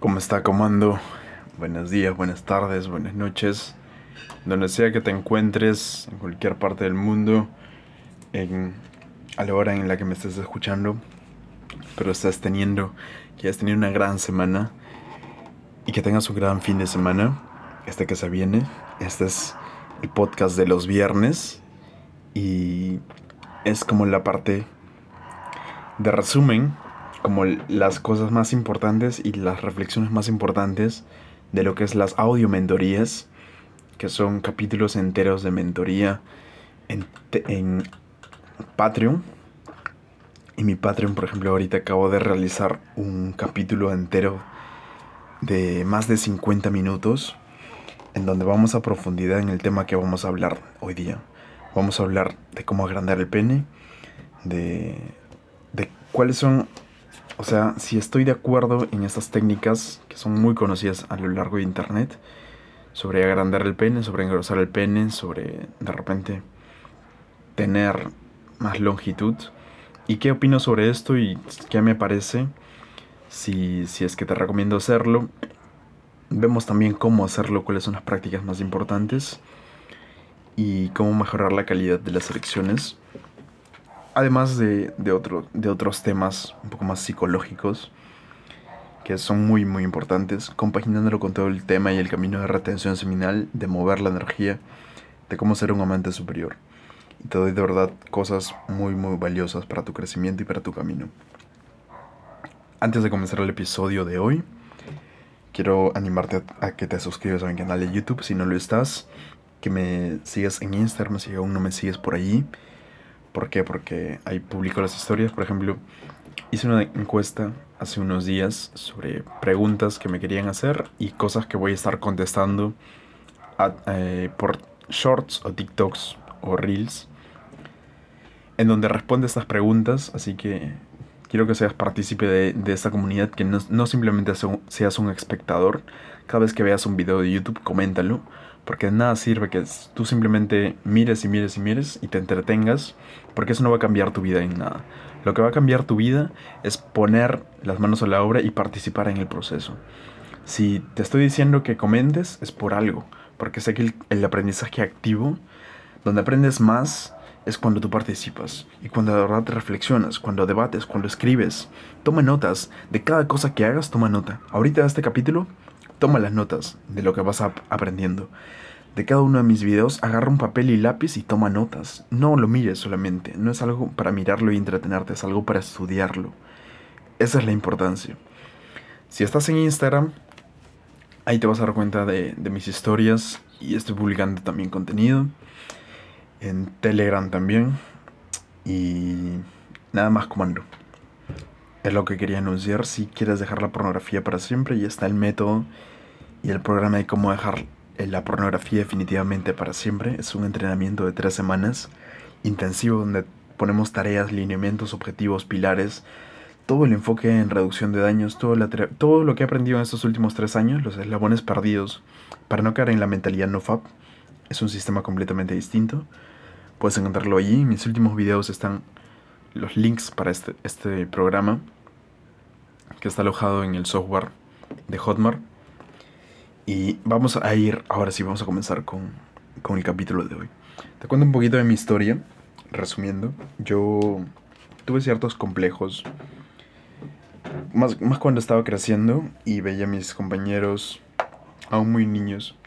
¿Cómo está comando? Buenos días, buenas tardes, buenas noches. Donde sea que te encuentres, en cualquier parte del mundo, en, a la hora en la que me estés escuchando, pero estás teniendo, que has tenido una gran semana y que tengas un gran fin de semana, este que se viene. Este es el podcast de los viernes y es como la parte de resumen como las cosas más importantes y las reflexiones más importantes de lo que es las audio mentorías, que son capítulos enteros de mentoría en, en Patreon. Y mi Patreon, por ejemplo, ahorita acabo de realizar un capítulo entero de más de 50 minutos, en donde vamos a profundidad en el tema que vamos a hablar hoy día. Vamos a hablar de cómo agrandar el pene, de, de cuáles son o sea, si estoy de acuerdo en estas técnicas que son muy conocidas a lo largo de internet, sobre agrandar el pene, sobre engrosar el pene, sobre de repente tener más longitud. ¿Y qué opino sobre esto y qué me parece? Si, si es que te recomiendo hacerlo. Vemos también cómo hacerlo, cuáles son las prácticas más importantes y cómo mejorar la calidad de las elecciones además de, de, otros temas un poco más psicológicos, que son muy, muy importantes, compaginándolo con todo el tema y el camino de retención seminal, de mover la energía, de cómo ser un amante superior. Y te doy de verdad cosas muy, muy valiosas para tu crecimiento y para tu camino. Antes de comenzar el episodio de hoy, quiero animarte a, que te suscribas a mi canal de YouTube si no lo estás, que me sigas en Instagram si aún no me sigues por allí ¿Por qué? Porque ahí publico las historias. Por ejemplo, hice una encuesta hace unos días sobre preguntas que me querían hacer y cosas que voy a estar contestando eh, por shorts o TikToks o reels. En donde responde estas preguntas. Así que quiero que seas partícipe de, esta comunidad. Que no, no simplemente seas un espectador. Cada vez que veas un video de YouTube, coméntalo porque de nada sirve que tú simplemente mires y mires y mires y te entretengas, porque eso no va a cambiar tu vida en nada. Lo que va a cambiar tu vida es poner las manos a la obra y participar en el proceso. Si te estoy diciendo que comentes, es por algo, porque sé que el, aprendizaje activo, donde aprendes más, es cuando tú participas y cuando de verdad reflexionas, cuando debates, cuando escribes. Toma notas de cada cosa que hagas, toma nota. Ahorita este capítulo Toma las notas de lo que vas aprendiendo. De cada uno de mis videos, agarra un papel y lápiz y toma notas. No lo mires solamente. No es algo para mirarlo y entretenerte, es algo para estudiarlo. Esa es la importancia. Si estás en Instagram, ahí te vas a dar cuenta de, de mis historias y estoy publicando también contenido. En Telegram también. Y nada más comando. Es lo que quería anunciar. Si quieres dejar la pornografía para siempre, y está el método y el programa de cómo dejar la pornografía definitivamente para siempre. Es un entrenamiento de tres semanas intensivo donde ponemos tareas, lineamientos, objetivos, pilares, todo el enfoque en reducción de daños, todo, todo lo que he aprendido en estos últimos tres años, los eslabones perdidos, para no caer en la mentalidad no fab. Es un sistema completamente distinto. Puedes encontrarlo allí. Mis últimos videos están los links para este, este programa que está alojado en el software de Hotmart. Y vamos a ir, ahora sí, vamos a comenzar con, con el capítulo de hoy. Te cuento un poquito de mi historia, resumiendo. Yo tuve ciertos complejos, más, más cuando estaba creciendo y veía a mis compañeros aún muy niños,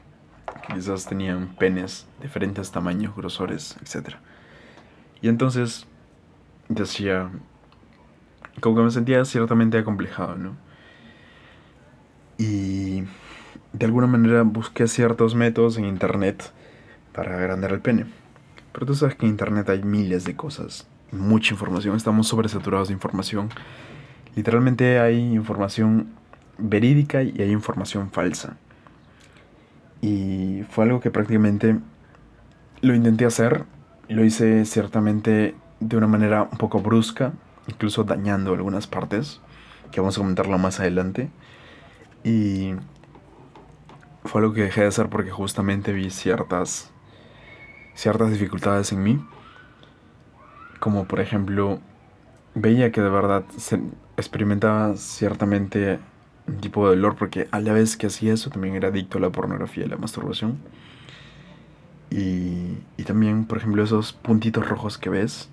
quizás tenían penes de diferentes tamaños, grosores, etc. Y entonces decía, como que me sentía ciertamente acomplejado, ¿no? Y de alguna manera busqué ciertos métodos en internet para agrandar el pene. Pero tú sabes que en internet hay miles de cosas, mucha información, estamos sobresaturados de información. Literalmente hay información verídica y hay información falsa. Y fue algo que prácticamente lo intenté hacer, lo hice ciertamente de una manera un poco brusca, incluso dañando algunas partes, que vamos a comentarlo más adelante. Y fue algo que dejé de hacer porque justamente vi ciertas ciertas dificultades en mí. Como por ejemplo, veía que de verdad se experimentaba ciertamente tipo de dolor porque a la vez que hacía eso también era adicto a la pornografía y la masturbación. Y, y también, por ejemplo, esos puntitos rojos que ves,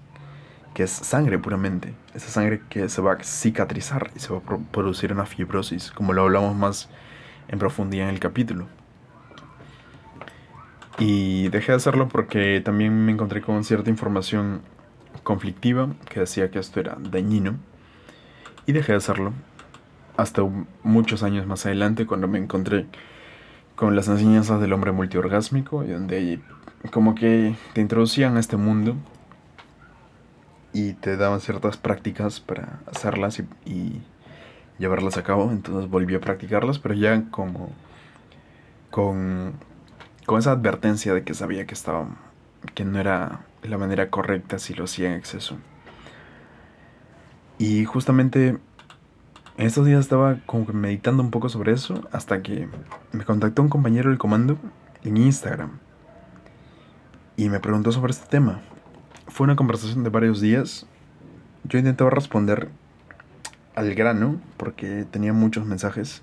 que es sangre puramente. Esa sangre que se va a cicatrizar y se va a producir una fibrosis, como lo hablamos más en profundidad en el capítulo. Y dejé de hacerlo porque también me encontré con cierta información conflictiva que decía que esto era dañino. Y dejé de hacerlo hasta muchos años más adelante cuando me encontré con las enseñanzas del hombre multiorgásmico y donde como que te introducían a este mundo y te daban ciertas prácticas para hacerlas y, llevarlas a cabo. Entonces volví a practicarlas, pero ya como con, con esa advertencia de que sabía que estaba que no era la manera correcta si lo hacía en exceso. Y justamente en estos días estaba como que meditando un poco sobre eso hasta que me contactó un compañero del comando en Instagram y me preguntó sobre este tema. Fue una conversación de varios días. Yo intentaba responder al grano porque tenía muchos mensajes.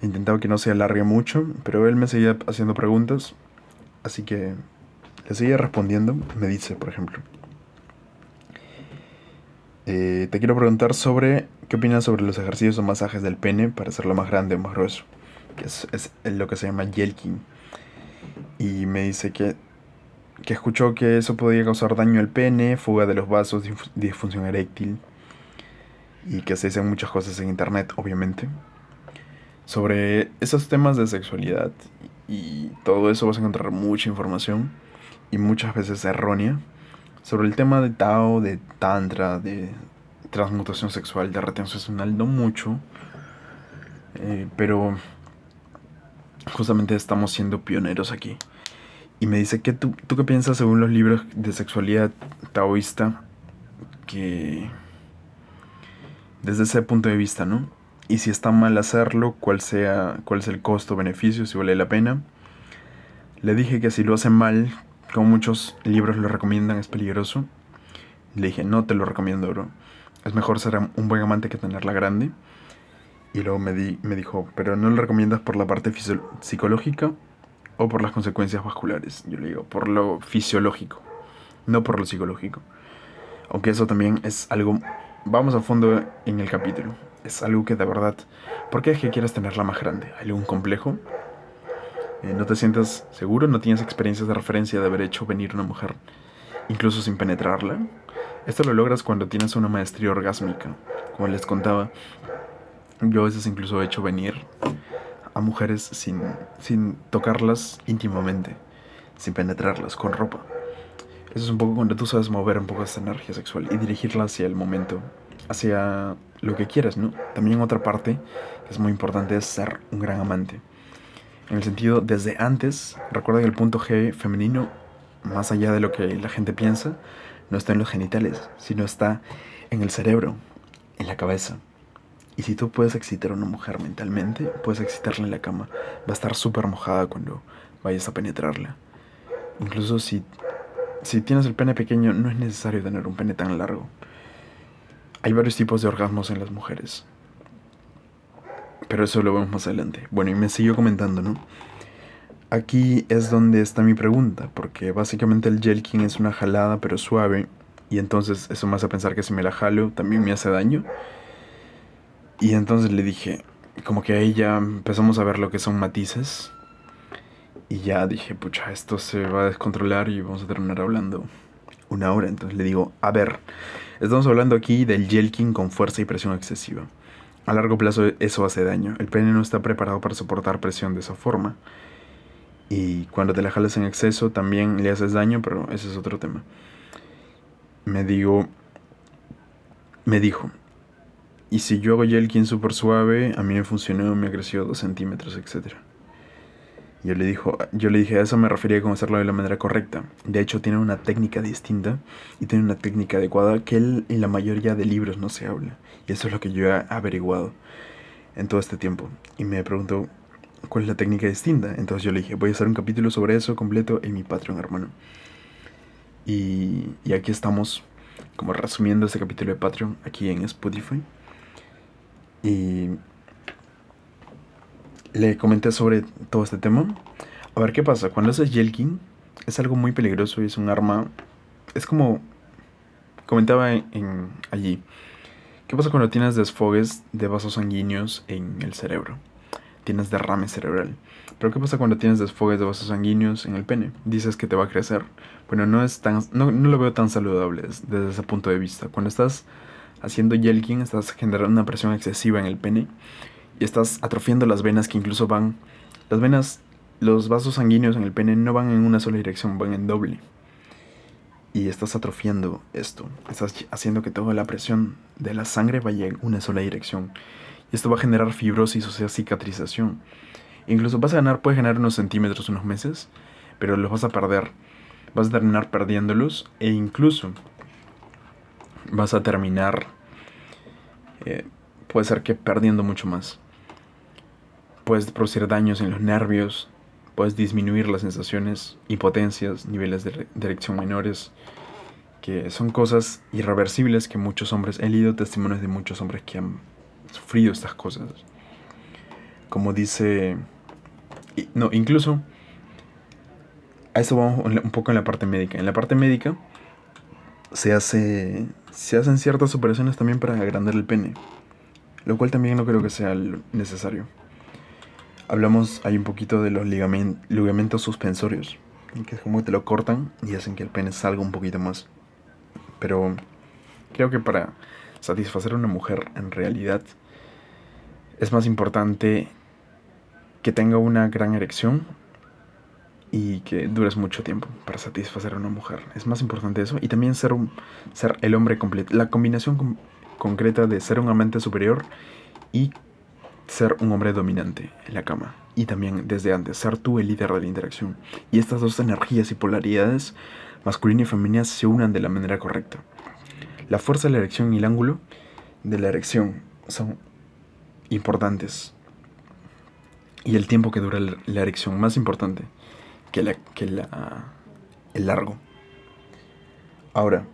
Intentaba que no se alargue mucho, pero él me seguía haciendo preguntas, así que le seguía respondiendo. Me dice, por ejemplo, eh, te quiero preguntar sobre qué opinas sobre los ejercicios o masajes del pene para hacerlo más grande o más grueso, que es, es lo que se llama yelking. Y me dice que que escuchó que eso podía causar daño al pene, fuga de los vasos, disfunción eréctil y que se dicen muchas cosas en internet, obviamente. Sobre esos temas de sexualidad y todo eso vas a encontrar mucha información y muchas veces errónea sobre el tema de Tao, de Tantra, de transmutación sexual, de retención sexual, no mucho, eh, pero justamente estamos siendo pioneros aquí. Y me dice, que tú, tú qué piensas según los libros de sexualidad taoísta? Que desde ese punto de vista, ¿no? Y si está mal hacerlo, cuál sea, cuál es el costo-beneficio, si vale la pena. Le dije que si lo hace mal, como muchos libros lo recomiendan, es peligroso. Le dije, no te lo recomiendo, bro. Es mejor ser un buen amante que tenerla grande. Y luego me, di, me dijo, pero no lo recomiendas por la parte psicológica o por las consecuencias vasculares. Yo le digo, por lo fisiológico, no por lo psicológico. Aunque eso también es algo, vamos a fondo en el capítulo, es algo que de verdad, ¿por qué es que quieres tenerla más grande? ¿Hay algún complejo? Eh, ¿No te sientes seguro? ¿No tienes experiencias de referencia de haber hecho venir una mujer incluso sin penetrarla? Esto lo logras cuando tienes una maestría orgásmica. Como les contaba, yo a veces incluso he hecho venir a mujeres sin, sin tocarlas íntimamente, sin penetrarlas, con ropa. Eso es un poco cuando tú sabes mover un poco esa energía sexual y dirigirla hacia el momento, hacia lo que quieras, ¿no? También otra parte que es muy importante es ser un gran amante. En el sentido, desde antes, recuerda que el punto G femenino, más allá de lo que la gente piensa, no está en los genitales, sino está en el cerebro, en la cabeza. Y si tú puedes excitar a una mujer mentalmente, puedes excitarla en la cama. Va a estar súper mojada cuando vayas a penetrarla. Incluso si, si tienes el pene pequeño, no es necesario tener un pene tan largo. Hay varios tipos de orgasmos en las mujeres. Pero eso lo vemos más adelante. Bueno, y me siguió comentando, ¿no? Aquí es donde está mi pregunta, porque básicamente el jelking es una jalada pero suave, y entonces eso me hace pensar que si me la jalo también me hace daño. Y entonces le dije, como que ahí ya empezamos a ver lo que son matices. Y ya dije, pucha, esto se va a descontrolar y vamos a terminar hablando una hora. Entonces le digo, a ver, estamos hablando aquí del yelking con fuerza y presión excesiva. A largo plazo eso hace daño. El pene no está preparado para soportar presión de esa forma. Y cuando te la jalas en exceso también le haces daño, pero ese es otro tema. Me digo, me dijo, y si yo hago Yelkin súper suave, a mí me funcionó, me creció 2 centímetros, etc. Yo le, dijo, yo le dije, a eso me refería con hacerlo de la manera correcta. De hecho, tiene una técnica distinta y tiene una técnica adecuada que él, en la mayoría de libros no se habla. Y eso es lo que yo he averiguado en todo este tiempo. Y me preguntó, ¿cuál es la técnica distinta? Entonces yo le dije, voy a hacer un capítulo sobre eso completo en mi Patreon, hermano. Y, y aquí estamos, como resumiendo este capítulo de Patreon, aquí en Spotify. Y le comenté sobre todo este tema. A ver qué pasa. Cuando haces Yelkin, es algo muy peligroso y es un arma. Es como. Comentaba en, allí. ¿Qué pasa cuando tienes desfogues de vasos sanguíneos en el cerebro? Tienes derrame cerebral. Pero ¿qué pasa cuando tienes desfogues de vasos sanguíneos en el pene? Dices que te va a crecer. Bueno, no es tan. No, no lo veo tan saludable desde ese punto de vista. Cuando estás haciendo Yelkin, estás generando una presión excesiva en el pene y estás atrofiando las venas que incluso van. Las venas, los vasos sanguíneos en el pene no van en una sola dirección, van en doble. Y estás atrofiando esto. Estás haciendo que toda la presión de la sangre vaya en una sola dirección. Y esto va a generar fibrosis, o sea, cicatrización. Incluso vas a ganar, puedes ganar unos centímetros, unos meses, pero los vas a perder. Vas a terminar perdiéndolos e incluso vas a terminar, eh, puede ser que perdiendo mucho más puedes producir daños en los nervios, puedes disminuir las sensaciones, impotencias, niveles de, erección menores, que son cosas irreversibles que muchos hombres, he leído testimonios de muchos hombres que han sufrido estas cosas. Como dice, no, incluso, a eso vamos un poco en la parte médica. En la parte médica se hace, se hacen ciertas operaciones también para agrandar el pene, lo cual también no creo que sea necesario hablamos ahí un poquito de los ligamentos suspensorios, que es como que te lo cortan y hacen que el pene salga un poquito más. Pero creo que para satisfacer a una mujer en realidad es más importante que tenga una gran erección y que dures mucho tiempo para satisfacer a una mujer. Es más importante eso y también ser un ser el hombre completo, la combinación concreta de ser un amante superior y ser un hombre dominante en la cama y también desde antes ser tú el líder de la interacción. Y estas dos energías y polaridades, masculina y femenina, se unan de la manera correcta. La fuerza de la erección y el ángulo de la erección son importantes. Y el tiempo que dura la erección, más importante que, la, que la, el largo. Ahora,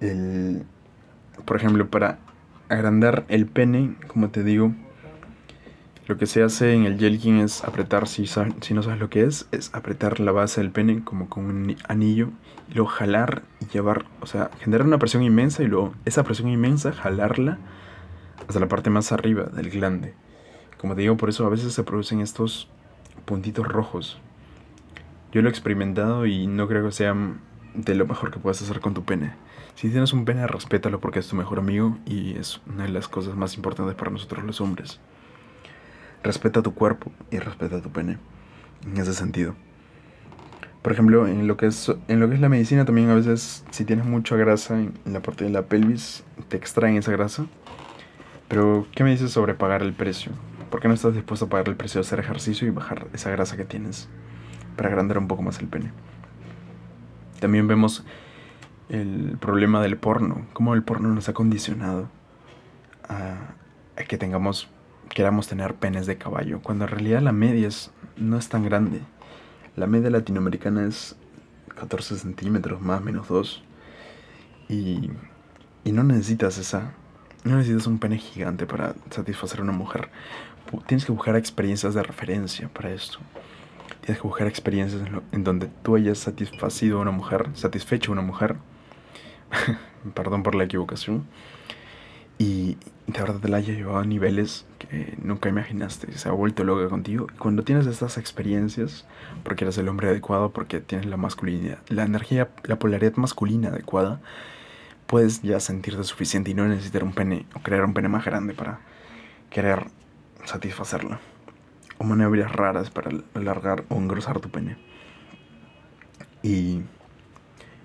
el, por ejemplo, para agrandar el pene, como te digo, lo que se hace en el Yelkin es apretar, si, si no sabes lo que es, es apretar la base del pene como con un anillo y luego jalar y llevar, o sea, generar una presión inmensa y luego esa presión inmensa jalarla hasta la parte más arriba del glande. Como te digo, por eso a veces se producen estos puntitos rojos. Yo lo he experimentado y no creo que sea de lo mejor que puedas hacer con tu pene. Si tienes un pene, respétalo porque es tu mejor amigo y es una de las cosas más importantes para nosotros los hombres respeta tu cuerpo y respeta tu pene. En ese sentido. Por ejemplo, en lo que es, en lo que es la medicina también a veces si tienes mucha grasa en, la parte de la pelvis, te extraen esa grasa. Pero, ¿qué me dices sobre pagar el precio? ¿Por qué no estás dispuesto a pagar el precio de hacer ejercicio y bajar esa grasa que tienes para agrandar un poco más el pene? También vemos el problema del porno, cómo el porno nos ha condicionado a que tengamos queramos tener penes de caballo, cuando en realidad la media no es tan grande. La media latinoamericana es 14 centímetros, más menos 2. Y, y no necesitas esa. No necesitas un pene gigante para satisfacer a una mujer. Tienes que buscar experiencias de referencia para esto. Tienes que buscar experiencias en, en donde tú hayas satisfacido a una mujer, satisfecho a una mujer. Perdón por la equivocación y de verdad te la haya llevado a niveles que nunca imaginaste, se ha vuelto loca contigo. Cuando tienes estas experiencias, porque eres el hombre adecuado, porque tienes la masculinidad, la energía, la polaridad masculina adecuada, puedes ya sentirte suficiente y no necesitar un pene o crear un pene más grande para querer satisfacerla. O maniobras raras para alargar o engrosar tu pene. Y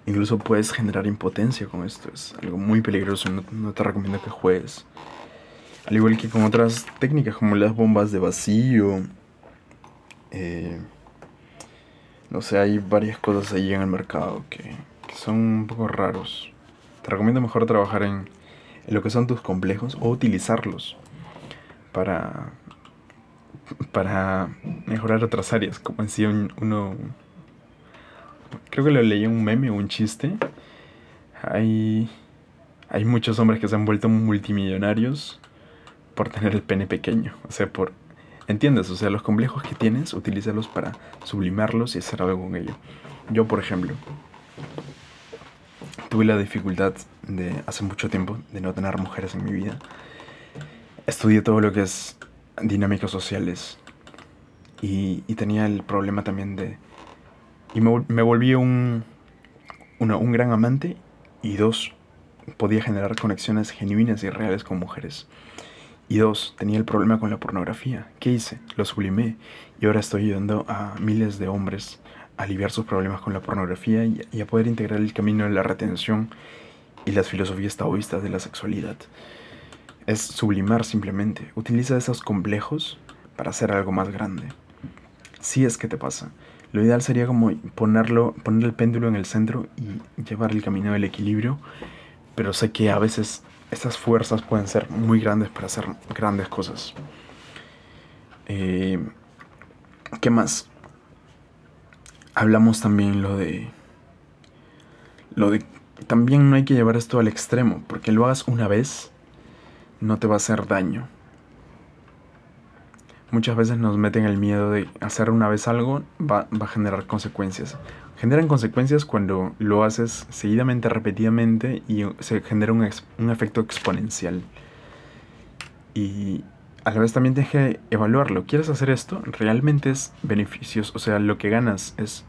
Incluso puedes generar impotencia con esto. Es algo muy peligroso. No, te recomiendo que juegues. Al igual que con otras técnicas como las bombas de vacío. Eh, no sé, hay varias cosas ahí en el mercado que, son un poco raros. Te recomiendo mejor trabajar en, lo que son tus complejos o utilizarlos para, para mejorar otras áreas. Como decía uno creo que lo leí en un meme o un chiste. Hay, hay muchos hombres que se han vuelto multimillonarios por tener el pene pequeño. O sea, por entiendes, o sea, los complejos que tienes, utilízalos para sublimarlos y hacer algo con ello. Yo, por ejemplo, tuve la dificultad de hace mucho tiempo de no tener mujeres en mi vida. Estudié todo lo que es dinámicas sociales y, tenía el problema también de... Y me, me volví un, un gran amante y dos, podía generar conexiones genuinas y reales con mujeres. Y dos, tenía el problema con la pornografía. ¿Qué hice? Lo sublimé y ahora estoy ayudando a miles de hombres a aliviar sus problemas con la pornografía y, a poder integrar el camino de la retención y las filosofías taoístas de la sexualidad. Es sublimar simplemente. Utiliza esos complejos para hacer algo más grande. Si es que te pasa. Lo ideal sería como ponerlo, poner el péndulo en el centro y llevar el camino del equilibrio. Pero sé que a veces estas fuerzas pueden ser muy grandes para hacer grandes cosas. Eh, ¿Qué más? Hablamos también lo de... Lo de... También no hay que llevar esto al extremo, porque lo hagas una vez, no te va a hacer daño. Muchas veces nos meten el miedo de hacer una vez algo va, va a generar consecuencias generan consecuencias cuando lo haces seguidamente, repetidamente y se genera un, un efecto exponencial. Y a la vez también tienes que evaluarlo. ¿Quieres hacer esto? ¿Realmente es beneficioso? O sea, lo que ganas es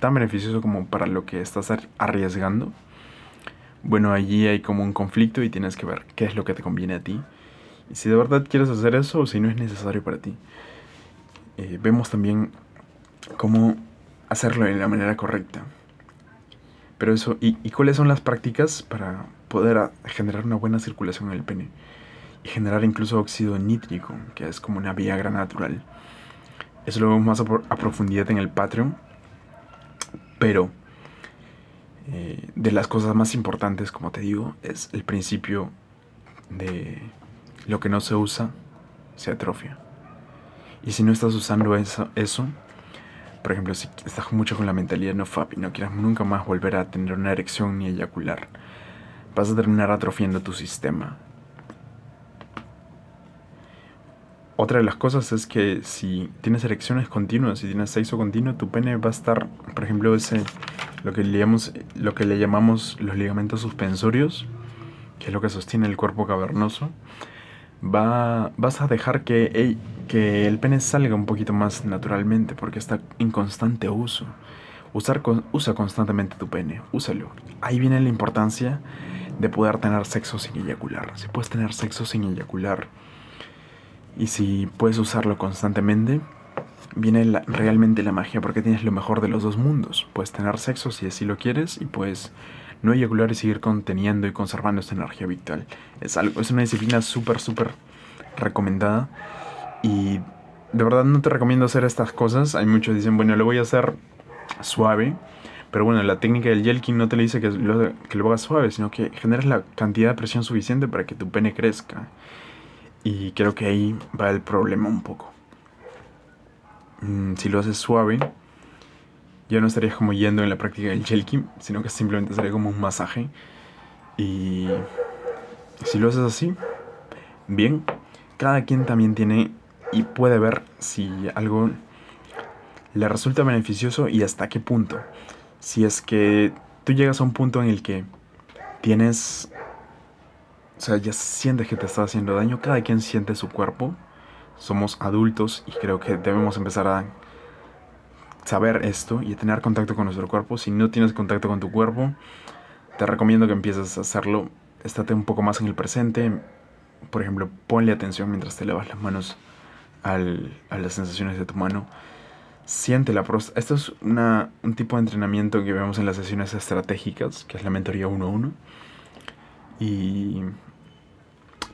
tan beneficioso como para lo que estás arriesgando. Bueno, allí hay como un conflicto y tienes que ver qué es lo que te conviene a ti. Y si de verdad quieres hacer eso o si no es necesario para ti. Eh, vemos también cómo hacerlo de la manera correcta. Pero eso, ¿y, cuáles son las prácticas para poder generar una buena circulación en el pene? Y generar incluso óxido nítrico, que es como una Viagra natural. Eso lo vemos más a, profundidad en el Patreon. Pero eh, de las cosas más importantes, como te digo, es el principio de lo que no se usa, se atrofia. Y si no estás usando eso por ejemplo, si estás mucho con la mentalidad no FAP y no quieres nunca más volver a tener una erección ni eyacular, vas a terminar atrofiando tu sistema. Otra de las cosas es que si tienes erecciones continuas, si tienes sexo continuo, tu pene va a estar, por ejemplo, ese lo que le llamamos, lo que le llamamos los ligamentos suspensorios, que es lo que sostiene el cuerpo cavernoso, va, vas a dejar que, que el pene salga un poquito más naturalmente porque está en constante uso. Usa constantemente tu pene, úsalo. Ahí viene la importancia de poder tener sexo sin eyacular. Si puedes tener sexo sin eyacular y si puedes usarlo constantemente, viene realmente la magia porque tienes lo mejor de los dos mundos. Puedes tener sexo si así lo quieres y puedes no eyacular y seguir conteniendo y conservando esta energía vital. Es, algo, es una disciplina súper, súper recomendada. Y de verdad no te recomiendo hacer estas cosas. Hay muchos que dicen, bueno, lo voy a hacer suave. Pero bueno, la técnica del Yelkin no te le dice que lo, que lo hagas suave, sino que generes la cantidad de presión suficiente para que tu pene crezca. Y creo que ahí va el problema un poco. Mm, si lo haces suave, ya no estarías como yendo en la práctica del Jelkin, sino que simplemente sería como un masaje. Y si lo haces así, bien, cada quien también tiene y puede ver si algo le resulta beneficioso y hasta qué punto. Si es que tú llegas a un punto en el que tienes, o sea, ya sientes que te está haciendo daño, cada quien siente su cuerpo. Somos adultos y creo que debemos empezar a saber esto y tener contacto con nuestro cuerpo. Si no tienes contacto con tu cuerpo, te recomiendo que empieces a hacerlo. Estate un poco más en el presente. Por ejemplo, ponle atención mientras te lavas las manos al, a las sensaciones de tu mano. Siente la próstata. Esto es una, un tipo de entrenamiento que vemos en las sesiones estratégicas, que es la mentoría 1-1. Y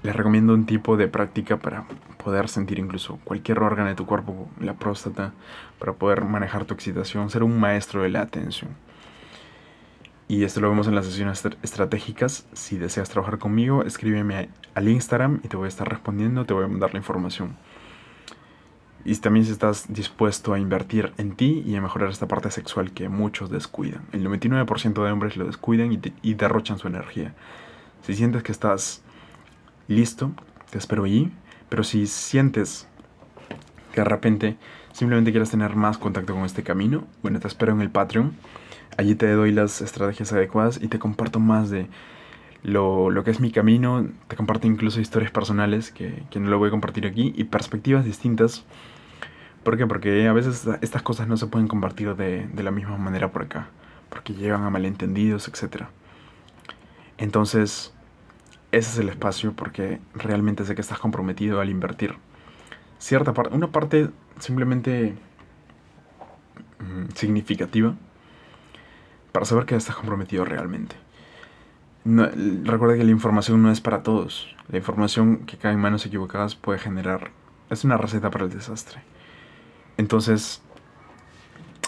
les recomiendo un tipo de práctica para poder sentir incluso cualquier órgano de tu cuerpo, la próstata, para poder manejar tu excitación, ser un maestro de la atención. Y esto lo vemos en las sesiones estratégicas. Si deseas trabajar conmigo, escríbeme al Instagram y te voy a estar respondiendo, te voy a mandar la información. Y también si estás dispuesto a invertir en ti y a mejorar esta parte sexual que muchos descuidan. El 99% de hombres lo descuidan y, derrochan su energía. Si sientes que estás listo, te espero allí. Pero si sientes que de repente simplemente quieras tener más contacto con este camino, bueno, te espero en el Patreon. Allí te doy las estrategias adecuadas y te comparto más de lo, lo que es mi camino. Te comparto incluso historias personales que, que, no lo voy a compartir aquí y perspectivas distintas. ¿Por qué? Porque a veces estas cosas no se pueden compartir de, de la misma manera por acá. Porque llevan a malentendidos, etc. Entonces, ese es el espacio porque realmente sé que estás comprometido al invertir cierta una parte simplemente mm, significativa para saber que estás comprometido realmente. Recuerda que la información no es para todos. La información que cae en manos equivocadas puede generar... Es una receta para el desastre. Entonces,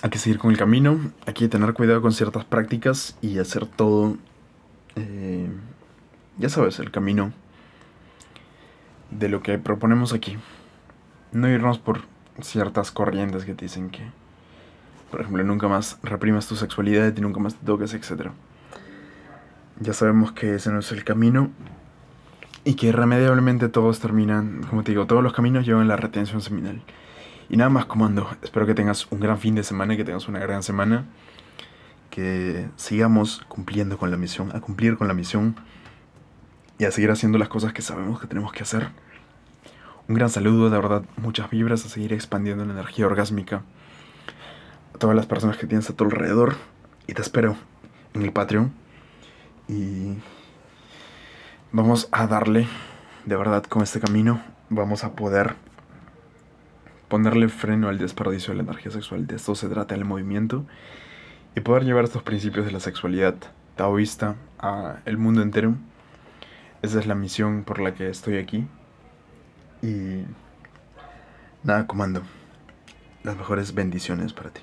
hay que seguir con el camino, hay que tener cuidado con ciertas prácticas y hacer todo... Eh, ya sabes, el camino de lo que proponemos aquí. No irnos por ciertas corrientes que te dicen que, por ejemplo, nunca más reprimas tu sexualidad y nunca más te toques, etc. Ya sabemos que ese no es el camino y que irremediablemente todos terminan, como te digo, todos los caminos llevan la retención seminal. Y nada más, comando. Espero que tengas un gran fin de semana que tengas una gran semana. Que sigamos cumpliendo con la misión, a cumplir con la misión y a seguir haciendo las cosas que sabemos que tenemos que hacer. Un gran saludo, de verdad, muchas vibras a seguir expandiendo la energía orgásmica a todas las personas que tienes a tu alrededor. Y te espero en el Patreon. Y vamos a darle, de verdad, con este camino, vamos a poder ponerle freno al desperdicio de la energía sexual. De esto se trata el movimiento. Y poder llevar estos principios de la sexualidad taoísta a el mundo entero. Esa es la misión por la que estoy aquí. Y nada, comando. Las mejores bendiciones para ti.